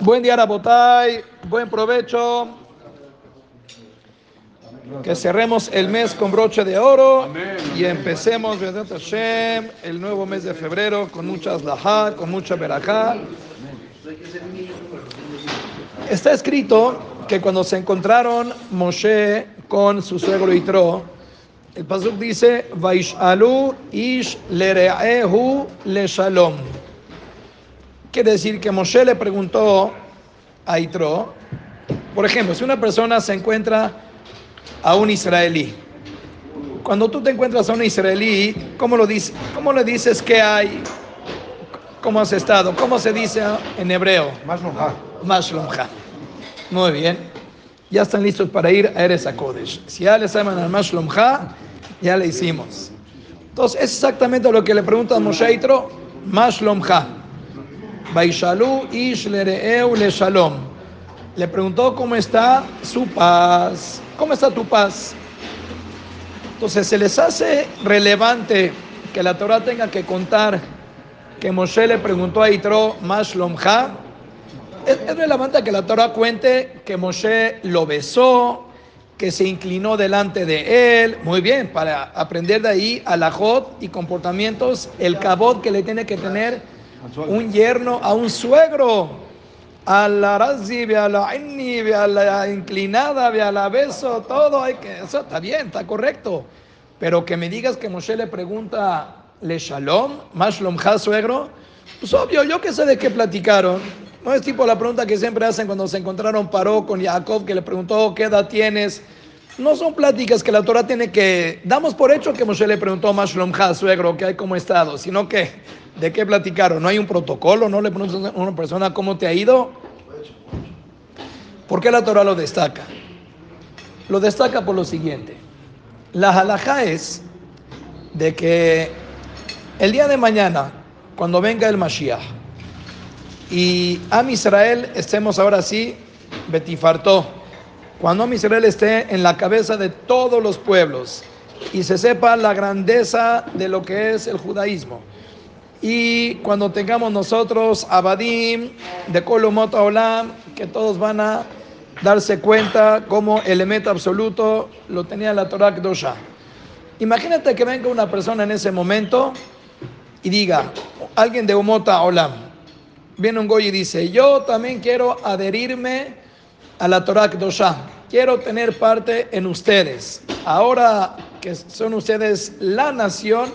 Buen día, Rabotay. Buen provecho. Que cerremos el mes con broche de oro y empecemos el nuevo mes de febrero con muchas lahá, con mucha verajá. Está escrito que cuando se encontraron Moshe con su suegro Yitro, el pasuk dice, Vaishalu ish lere'ehu le shalom. Quiere decir que Moshe le preguntó a Yitro, por ejemplo, si una persona se encuentra a un israelí, cuando tú te encuentras a un israelí, ¿cómo, lo dice, cómo le dices que hay? ¿Cómo has estado? ¿Cómo se dice en hebreo? Mashlomha. Muy bien. Ya están listos para ir a Eres Kodesh. Si ya les llaman al Mashlomha, ya le hicimos. Entonces, es exactamente lo que le pregunta a Moshe Yitro, Mashlomha. Baishalu ish le shalom. Le preguntó cómo está su paz. ¿Cómo está tu paz? Entonces se les hace relevante que la Torah tenga que contar que Moshe le preguntó a Yitro, Mashlomha. Es, es relevante que la Torah cuente que Moshe lo besó, que se inclinó delante de él. Muy bien, para aprender de ahí a la y comportamientos, el cabot que le tiene que tener un yerno a un suegro. A la razi, a la inni, a la inclinada, a la beso, todo hay que, eso está bien, está correcto. Pero que me digas que Moshe le pregunta, le shalom, ha suegro, pues obvio, yo que sé de qué platicaron. No es tipo la pregunta que siempre hacen cuando se encontraron Paró con Jacob, que le preguntó qué edad tienes. No son pláticas que la Torah tiene que. Damos por hecho que Moshe le preguntó a Mashlom ha suegro, que hay como estado, sino que de qué platicaron. No hay un protocolo, no le preguntan a una persona cómo te ha ido. ¿Por qué la Torah lo destaca? Lo destaca por lo siguiente. La halajá es de que el día de mañana, cuando venga el Mashiach, y Am Israel estemos ahora sí, Betifartó, cuando Israel esté en la cabeza de todos los pueblos y se sepa la grandeza de lo que es el judaísmo, y cuando tengamos nosotros Abadim de Kolomot Olam, que todos van a darse cuenta como elemento absoluto lo tenía la Torah Kdosha. Imagínate que venga una persona en ese momento y diga, alguien de Umota Olam, viene un goy y dice, yo también quiero adherirme a la Torah Kdosha, quiero tener parte en ustedes. Ahora que son ustedes la nación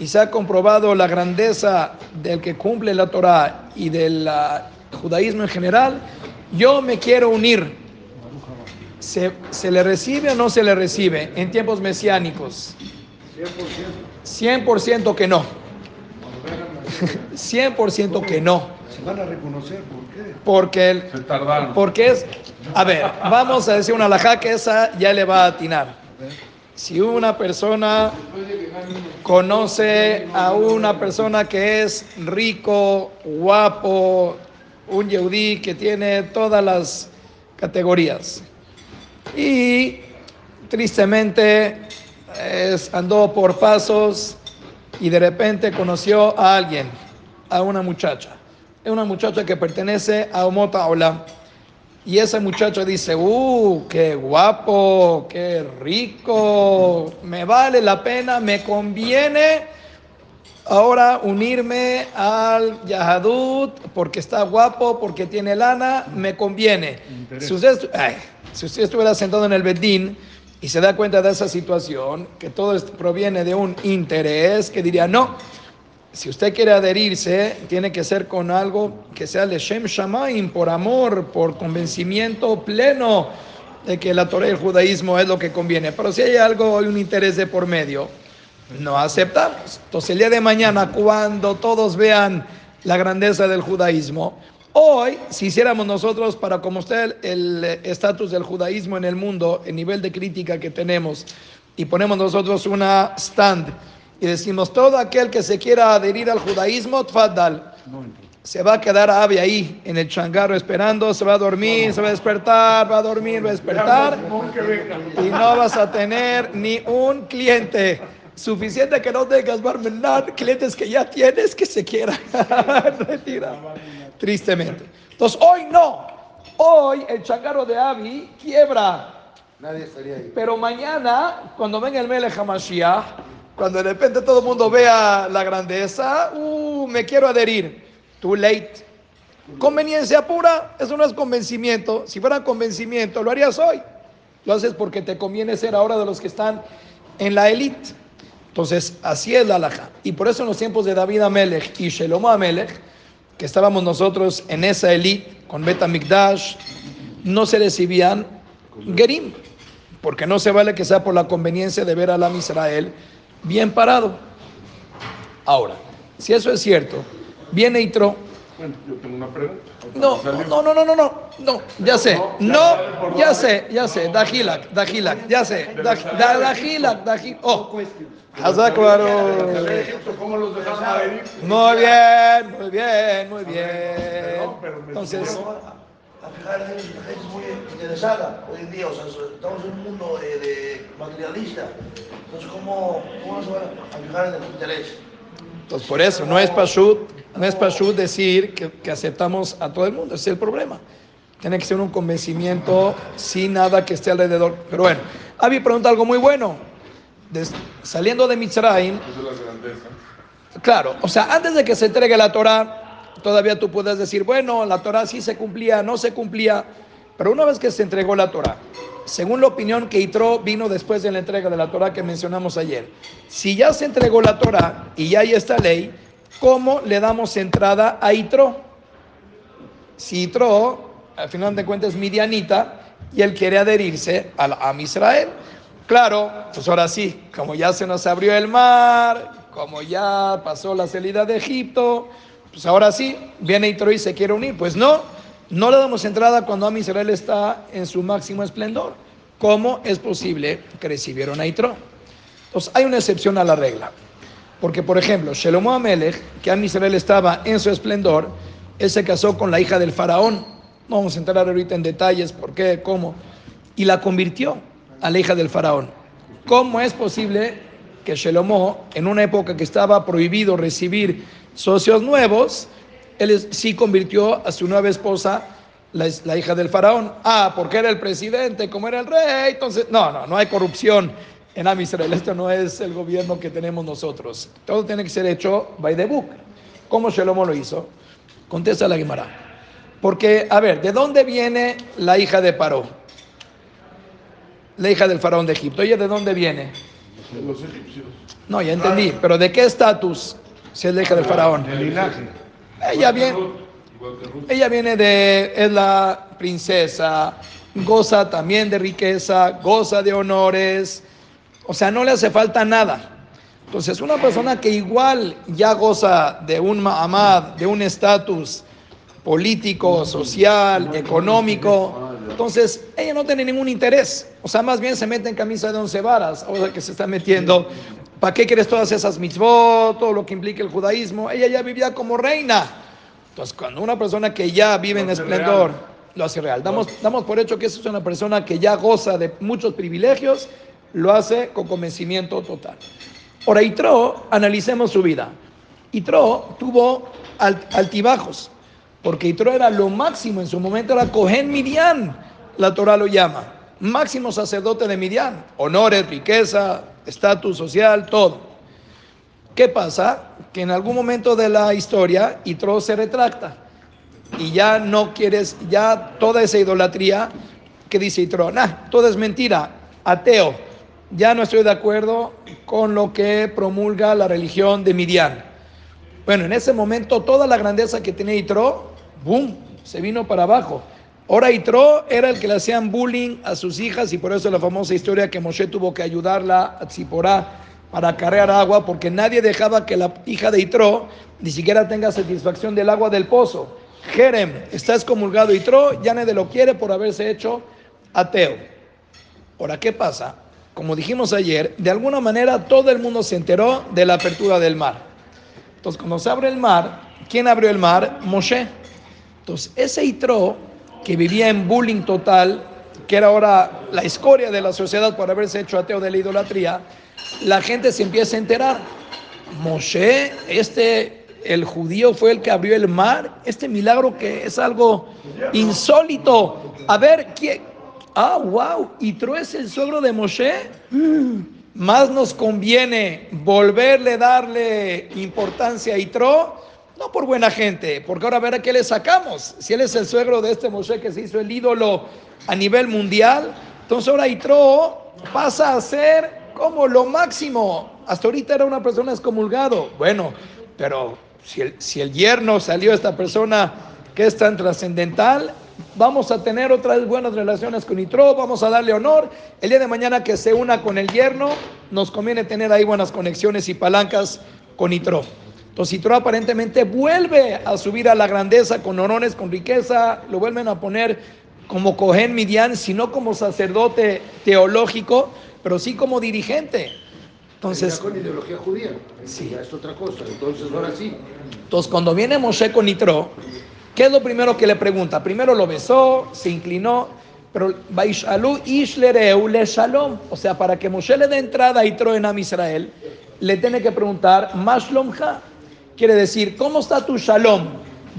y se ha comprobado la grandeza del que cumple la Torah y del judaísmo en general, yo me quiero unir. ¿Se, ¿Se, le recibe o no se le recibe en tiempos mesiánicos? 100%. 100% que no. 100% que no. Van a reconocer, ¿por qué? Porque, el, Se tardaron. porque es, a ver, vamos a decir una alajá que esa ya le va a atinar. Si una persona conoce a una persona que es rico, guapo, un yehudí que tiene todas las categorías y tristemente es, andó por pasos y de repente conoció a alguien, a una muchacha. Es una muchacha que pertenece a Omota Olam. Y esa muchacha dice, uh, qué guapo, qué rico, me vale la pena, me conviene ahora unirme al Yahadut porque está guapo, porque tiene lana, me conviene. Si usted, ay, si usted estuviera sentado en el Bedín y se da cuenta de esa situación, que todo esto proviene de un interés, que diría, no, si usted quiere adherirse, tiene que ser con algo que sea Leshem Shamaim, por amor, por convencimiento pleno de que la Torah y el judaísmo es lo que conviene. Pero si hay algo, hay un interés de por medio, no aceptamos. Entonces el día de mañana, cuando todos vean la grandeza del judaísmo, hoy, si hiciéramos nosotros para como usted el estatus del judaísmo en el mundo, el nivel de crítica que tenemos, y ponemos nosotros una stand, y decimos, todo aquel que se quiera adherir al judaísmo, tfaddal. Se va a quedar ave ahí en el changarro esperando, se va a dormir, se va a despertar, va a dormir, va a despertar. Y no vas a tener ni un cliente. Suficiente que no tengas barmenar, clientes que ya tienes que se quieran retirar. Tristemente. Entonces, hoy no. Hoy el changarro de Abi quiebra. Nadie estaría ahí. Pero mañana, cuando venga el Melech HaMashiach, cuando de repente todo mundo vea la grandeza, uh, me quiero adherir. Too late. Conveniencia pura, eso no es convencimiento. Si fuera convencimiento, lo harías hoy. Lo haces porque te conviene ser ahora de los que están en la élite. Entonces, así es la alhaja. Y por eso en los tiempos de David Amelech y Shelomo Amelech, que estábamos nosotros en esa élite con Beta Mikdash, no se recibían Gerim, porque no se vale que sea por la conveniencia de ver a la Israel bien parado. Ahora, si eso es cierto, viene Itro. Bueno, yo tengo una pregunta. No, no, no, no, no, no, no, ya sé, no, ya sé, ya sé, Dajilak, Dajilak, ya sé, Daj- Da- Dajilak, Dajilak, oh. Muy bien, muy bien, muy bien. Entonces, A fijar, la gente es muy interesada hoy en día, o sea, estamos en un mundo eh, de materialista. Entonces, ¿cómo, cómo se va a fijar en el interés? entonces por eso, no es pashut, no es pashut decir que, que aceptamos a todo el mundo, ese es el problema. Tiene que ser un convencimiento sin nada que esté alrededor. Pero bueno, Avi pregunta algo muy bueno. Des- saliendo de Mitzrayim, Esa es la grandeza. Claro, o sea, antes de que se entregue la Torah, todavía tú puedes decir, bueno, la Torah sí se cumplía, no se cumplía, pero una vez que se entregó la Torah, según la opinión que Itro vino después de la entrega de la Torah que mencionamos ayer, si ya se entregó la Torah y ya hay esta ley, ¿cómo le damos entrada a Itro? Si Itro, al final de cuentas, es midianita y él quiere adherirse al Am Israel. Claro, pues ahora sí, como ya se nos abrió el mar, como ya pasó la salida de Egipto, pues ahora sí, viene Itro y se quiere unir. Pues no, no le damos entrada cuando Am Israel está en su máximo esplendor. ¿Cómo es posible que recibieron a Itro? Entonces, hay una excepción a la regla. Porque, por ejemplo, Shelomo Amelech, que Am Israel estaba en su esplendor, él se casó con la hija del faraón. No vamos a entrar ahorita en detalles, por qué, cómo. Y la convirtió a la hija del faraón. ¿Cómo es posible que Shelomo, en una época que estaba prohibido recibir socios nuevos, él sí convirtió a su nueva esposa la, hija del faraón? Ah, porque era el presidente, como era el rey. Entonces, no, no, no hay corrupción en Am Israel. Esto no es el gobierno que tenemos nosotros. Todo tiene que ser hecho by the book. ¿Cómo Shelomo lo hizo? Contesta la Guimara. Porque, a ver, ¿de dónde viene la hija de Paró? La hija del faraón de Egipto. ¿Ella de dónde viene? De los egipcios. No, ya entendí. Pero ¿de qué estatus si es la hija del faraón? El linaje. Ella viene, ella viene de, es la princesa, goza también de riqueza, goza de honores, o sea, no le hace falta nada. Entonces, una persona que igual ya goza de un ma'amad, de un estatus político, social, económico, entonces ella no tiene ningún interés. O sea, más bien se mete en camisa de once varas, ahora que se está metiendo. ¿Para qué quieres todas esas mitzvot, todo lo que implica el judaísmo? Ella ya vivía como reina. Entonces, cuando una persona que ya vive en esplendor real. lo hace real, damos, damos por hecho que esa es una persona que ya goza de muchos privilegios, lo hace con convencimiento total. Ahora, Itro, analicemos su vida. Itro tuvo alt- altibajos, porque Itro era lo máximo en su momento, era Cohen Midian, la Torah lo llama, máximo sacerdote de Midian, honores, riqueza, estatus social, todo. ¿Qué pasa? Que en algún momento de la historia Itro se retracta y ya no quieres, ya toda esa idolatría que dice Itro, nah, todo es mentira, ateo, ya no estoy de acuerdo con lo que promulga la religión de Midian. Bueno, en ese momento toda la grandeza que tenía Itro, boom, se vino para abajo. Ahora Itro era el que le hacían bullying a sus hijas y por eso la famosa historia que Moshe tuvo que ayudarla a Tziporá para cargar agua porque nadie dejaba que la hija de Itro ni siquiera tenga satisfacción del agua del pozo. Jerem, está excomulgado Itro, ya nadie lo quiere por haberse hecho ateo. Ahora, ¿qué pasa? Como dijimos ayer, de alguna manera todo el mundo se enteró de la apertura del mar. Entonces, cuando se abre el mar, ¿quién abrió el mar? Moshe. Entonces, ese Itro, que vivía en bullying total, que era ahora la escoria de la sociedad por haberse hecho ateo de la idolatría, la gente se empieza a enterar. Moshe, este, el judío fue el que abrió el mar, este milagro que es algo insólito. A ver, ¿quién? Ah, wow, ¿Itro es el suegro de Moshe? Más nos conviene volverle darle importancia a Itro, no por buena gente, porque ahora a ver a qué le sacamos. Si él es el suegro de este Moshe que se hizo el ídolo a nivel mundial, entonces ahora Itro pasa a ser como lo máximo. Hasta ahorita era una persona excomulgado. Bueno, pero si el, si el yerno salió esta persona que es tan trascendental, vamos a tener otras buenas relaciones con Itro, vamos a darle honor. El día de mañana que se una con el yerno, nos conviene tener ahí buenas conexiones y palancas con Itro. Entonces Itro aparentemente vuelve a subir a la grandeza con honores, con riqueza, lo vuelven a poner como Cohen Midian, sino como sacerdote teológico, pero sí como dirigente. Entonces, con ideología judía. Sí. Ya es otra cosa. Entonces, ahora sí. Entonces, cuando viene Moshe con Itro, ¿qué es lo primero que le pregunta? Primero lo besó, se inclinó, pero Baishalu Ishlereu le Shalom. O sea, para que Moshe le dé entrada a Itro en Am Israel, le tiene que preguntar, Mashlomcha. Quiere decir, ¿cómo está tu Shalom?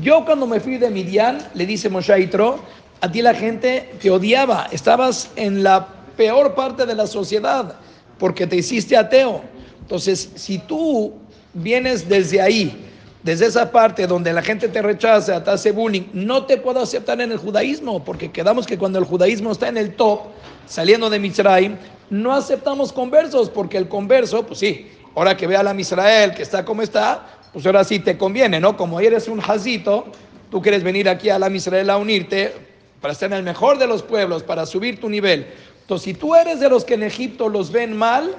Yo cuando me fui de Midian, le dice Moshe Itro, a ti la gente te odiaba, estabas en la peor parte de la sociedad porque te hiciste ateo. Entonces, si tú vienes desde ahí, desde esa parte donde la gente te rechaza, te hace bullying, no te puedo aceptar en el judaísmo, porque quedamos que cuando el judaísmo está en el top, saliendo de Mitzrayim, no aceptamos conversos, porque el converso, pues sí, ahora que vea a la Israel que está como está, pues ahora sí te conviene, ¿no? Como eres un jazito, tú quieres venir aquí a la Israel a unirte para en el mejor de los pueblos, para subir tu nivel. Entonces, si tú eres de los que en Egipto los ven mal,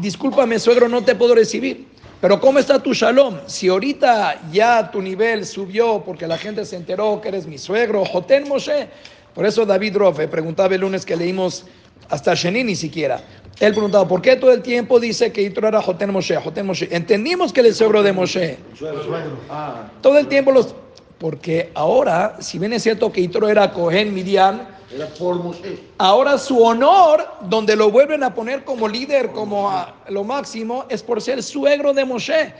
discúlpame, suegro, no te puedo recibir. Pero ¿cómo está tu shalom? Si ahorita ya tu nivel subió porque la gente se enteró que eres mi suegro, Joten Moshe. Por eso David Rofe preguntaba el lunes que leímos hasta Sheni ni siquiera. Él preguntaba, ¿por qué todo el tiempo dice que Yitro era Joten Moshe? Moshe. Entendimos que él es suegro de Moshe. Todo el tiempo los... Porque ahora, si bien es cierto que Yitro era Cohen Midian, era por Moshe. Ahora su honor, donde lo vuelven a poner como líder, como a lo máximo, es por ser suegro de Moshe.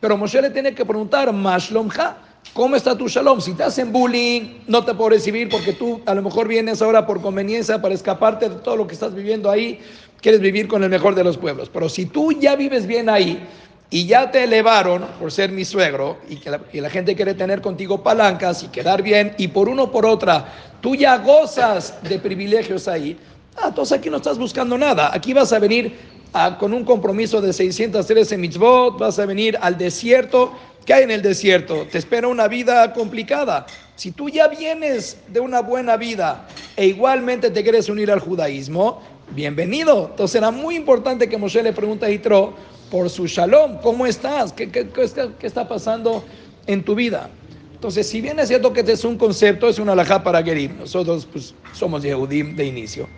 Pero Moshe le tiene que preguntar, Mashlomja, ¿cómo está tu shalom? Si te hacen bullying, no te puedo recibir porque tú a lo mejor vienes ahora por conveniencia para escaparte de todo lo que estás viviendo ahí, quieres vivir con el mejor de los pueblos. Pero si tú ya vives bien ahí, y ya te elevaron por ser mi suegro y que la, gente quiere tener contigo palancas y quedar bien y por uno por otra tú ya gozas de privilegios ahí, ah, entonces aquí no estás buscando nada, aquí vas a venir a- con un compromiso de 613 mitzvot, vas a venir al desierto, ¿qué hay en el desierto? Te espera una vida complicada. Si tú ya vienes de una buena vida e igualmente te quieres unir al judaísmo, bienvenido. Entonces era muy importante que Moshe le pregunte a Yitro por su shalom, ¿cómo estás? ¿Qué, qué- qué qué está pasando en tu vida? Entonces, si bien es cierto que este es un concepto, es una alajá para Gerim, nosotros pues, somos Yehudim de inicio.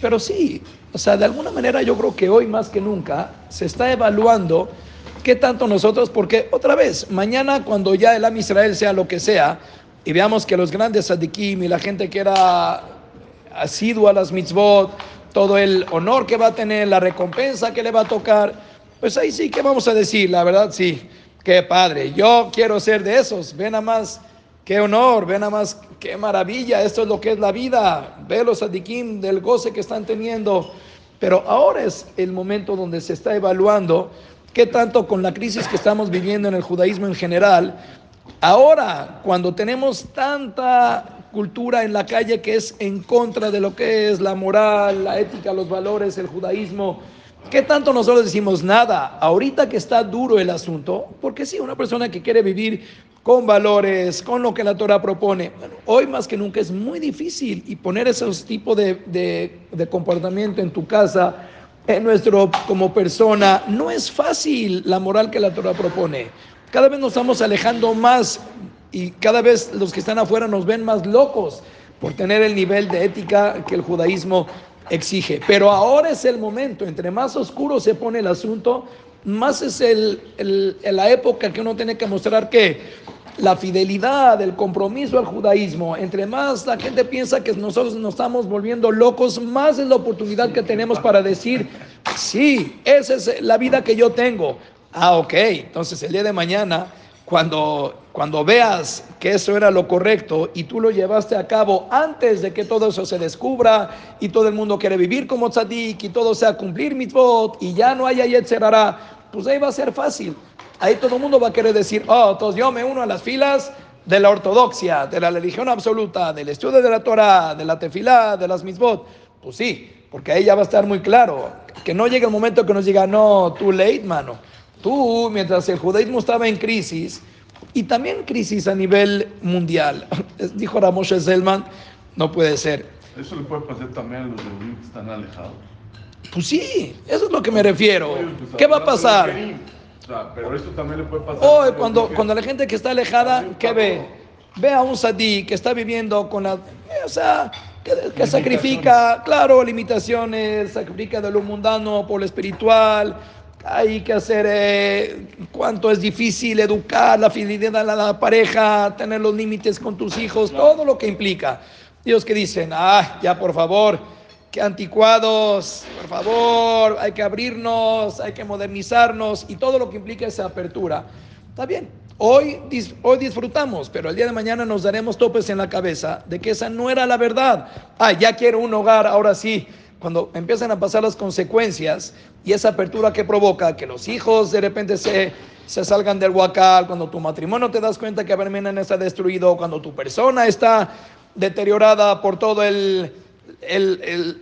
Pero sí, o sea, de alguna manera yo creo que hoy más que nunca se está evaluando qué tanto nosotros, porque otra vez, mañana cuando ya el Am Israel sea lo que sea, y veamos que los grandes sadikim y la gente que era asidua a las mitzvot, todo el honor que va a tener, la recompensa que le va a tocar, pues ahí sí que vamos a decir, la verdad sí, qué padre, yo quiero ser de esos, ven a más, qué honor, ven a más, qué maravilla, esto es lo que es la vida, ve los sadikim del goce que están teniendo, pero ahora es el momento donde se está evaluando qué tanto con la crisis que estamos viviendo en el judaísmo en general, Ahora, cuando tenemos tanta cultura en la calle que es en contra de lo que es la moral, la ética, los valores, el judaísmo, ¿qué tanto nosotros decimos nada? Ahorita que está duro el asunto, porque sí, una persona que quiere vivir con valores, con lo que la Torah propone, bueno, hoy más que nunca es muy difícil y poner esos tipos de, de, de comportamiento en tu casa, en nuestro como persona, no es fácil la moral que la Torah propone. Cada vez nos estamos alejando más y cada vez los que están afuera nos ven más locos por tener el nivel de ética que el judaísmo exige. Pero ahora es el momento, entre más oscuro se pone el asunto, más es el, el- la época que uno tiene que mostrar que la fidelidad, el compromiso al judaísmo, entre más la gente piensa que nosotros nos estamos volviendo locos, más es la oportunidad que tenemos para decir, sí, esa es la vida que yo tengo. Ah, ok, entonces el día de mañana, cuando, cuando veas que eso era lo correcto y tú lo llevaste a cabo antes de que todo eso se descubra y todo el mundo quiere vivir como tzadik y todo sea cumplir mitzvot y ya no haya yetzerara, pues ahí va a ser fácil. Ahí todo el mundo va a querer decir, oh, entonces yo me uno a las filas de la ortodoxia, de la religión absoluta, del estudio de la Torah, de la tefilá, de las mitzvot. Pues sí, porque ahí ya va a estar muy claro. Que no llegue el momento que nos diga, no, too late, mano. Tú, mientras el judaísmo estaba en crisis, y también crisis a nivel mundial, dijo Ramoshe Zelman, no puede ser. Eso le puede pasar también a los que están alejados. Pues sí, eso es lo que me refiero. ¿Qué va a pasar? O sea, pero esto también le puede pasar. Hoy, cuando, cuando la gente que está alejada, ¿qué ve? Ve a un sadí que está viviendo con la. O sea, que, que sacrifica, claro, limitaciones, sacrifica de lo mundano por lo espiritual. Hay que hacer eh, cuánto es difícil educar, la fidelidad a la pareja, tener los límites con tus hijos, todo lo que implica. Dios que dicen, ah, ya por favor, anticuados, por favor, hay que abrirnos, hay que modernizarnos y todo lo que implica esa apertura. Está bien, hoy, hoy disfrutamos, pero el día de mañana nos daremos topes en la cabeza de que esa no era la verdad. Ah, ya quiero un hogar, ahora sí. Cuando empiezan a pasar las consecuencias y esa apertura que provoca que los hijos de repente se, se salgan del huacal, cuando tu matrimonio te das cuenta que Abermenan está destruido, cuando tu persona está deteriorada por todo el,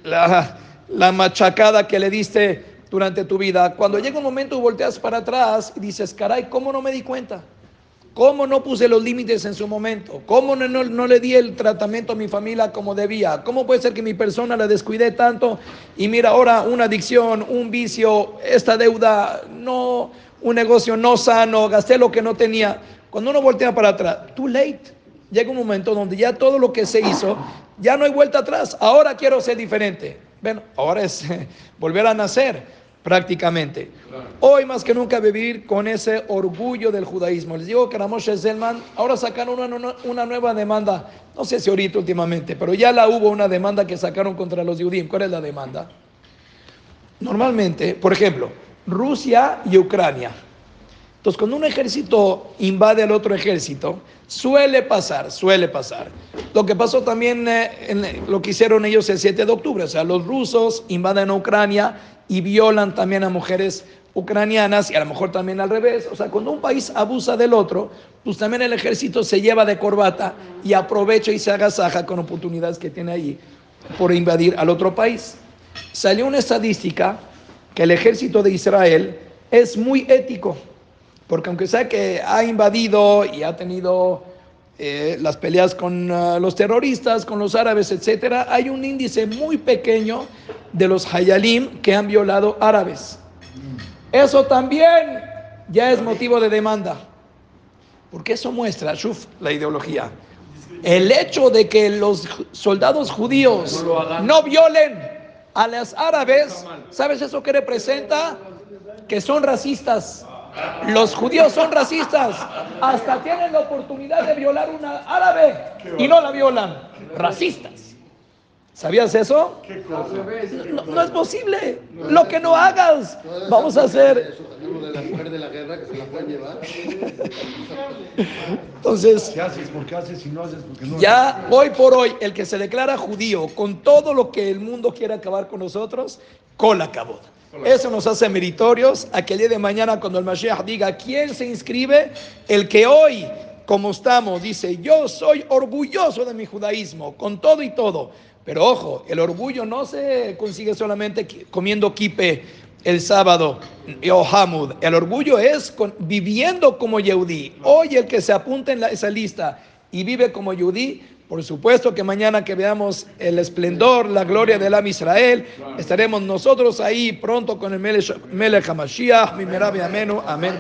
la, machacada que le diste durante tu vida. Cuando llega un momento volteas para atrás y dices, caray, ¿cómo no me di cuenta? ¿Cómo no puse los límites en su momento? ¿Cómo no, no, no, le di el tratamiento a mi familia como debía? ¿Cómo puede ser que mi persona la descuidé tanto? Y mira, ahora una adicción, un vicio, esta deuda, no, un negocio no sano, gasté lo que no tenía. Cuando uno voltea para atrás, too late llega un momento donde ya todo lo que se hizo, ya no hay vuelta atrás. Ahora quiero ser diferente. Bueno, ahora es volver a nacer prácticamente. Hoy más que nunca vivir con ese orgullo del judaísmo. Les digo que Ramoshe Zelman ahora sacaron una, una, nueva demanda, no sé si ahorita últimamente, pero ya la hubo una demanda que sacaron contra los judíos. ¿Cuál es la demanda? Normalmente, por ejemplo, Rusia y Ucrania. Entonces, cuando un ejército invade al otro ejército, suele pasar, suele pasar. Lo que pasó también, eh, en lo que hicieron ellos el 7 de octubre, o sea, los rusos invaden a Ucrania y violan también a mujeres ucranianas y a lo mejor también al revés. O sea, cuando un país abusa del otro, pues también el ejército se lleva de corbata y aprovecha y se agasaja con oportunidades que tiene ahí por invadir al otro país. Salió una estadística que el ejército de Israel es muy ético. Porque aunque sea que ha invadido y ha tenido eh, las peleas con uh, los terroristas, con los árabes, etcétera, hay un índice muy pequeño de los hayalim que han violado árabes. Eso también ya es motivo de demanda. Porque eso muestra, shuf, la ideología. El hecho de que los soldados judíos no violen a los árabes, ¿sabes eso qué representa? Que son racistas. Los judíos son racistas. Hasta tienen la oportunidad de violar una árabe y no la violan. Racistas. ¿Sabías eso? No, es posible. Lo que no hagas, vamos a hacer. Entonces, ya hoy por hoy, el que se declara judío con todo lo que el mundo quiere acabar con nosotros, con la acabó. Eso nos hace meritorios a que el día de mañana cuando el Mashiach diga quién se inscribe, el que hoy, como estamos, dice, yo soy orgulloso de mi judaísmo, con todo y todo. Pero ojo, el orgullo no se consigue solamente comiendo kipe el sábado o hamud. El orgullo es viviendo como yehudí. Hoy el que se apunta en esa lista y vive como yehudí, por supuesto que mañana que veamos el esplendor, la gloria del Am Israel, estaremos nosotros ahí pronto con el Melech HaMashiach, Mimerabi Amenu, Amén,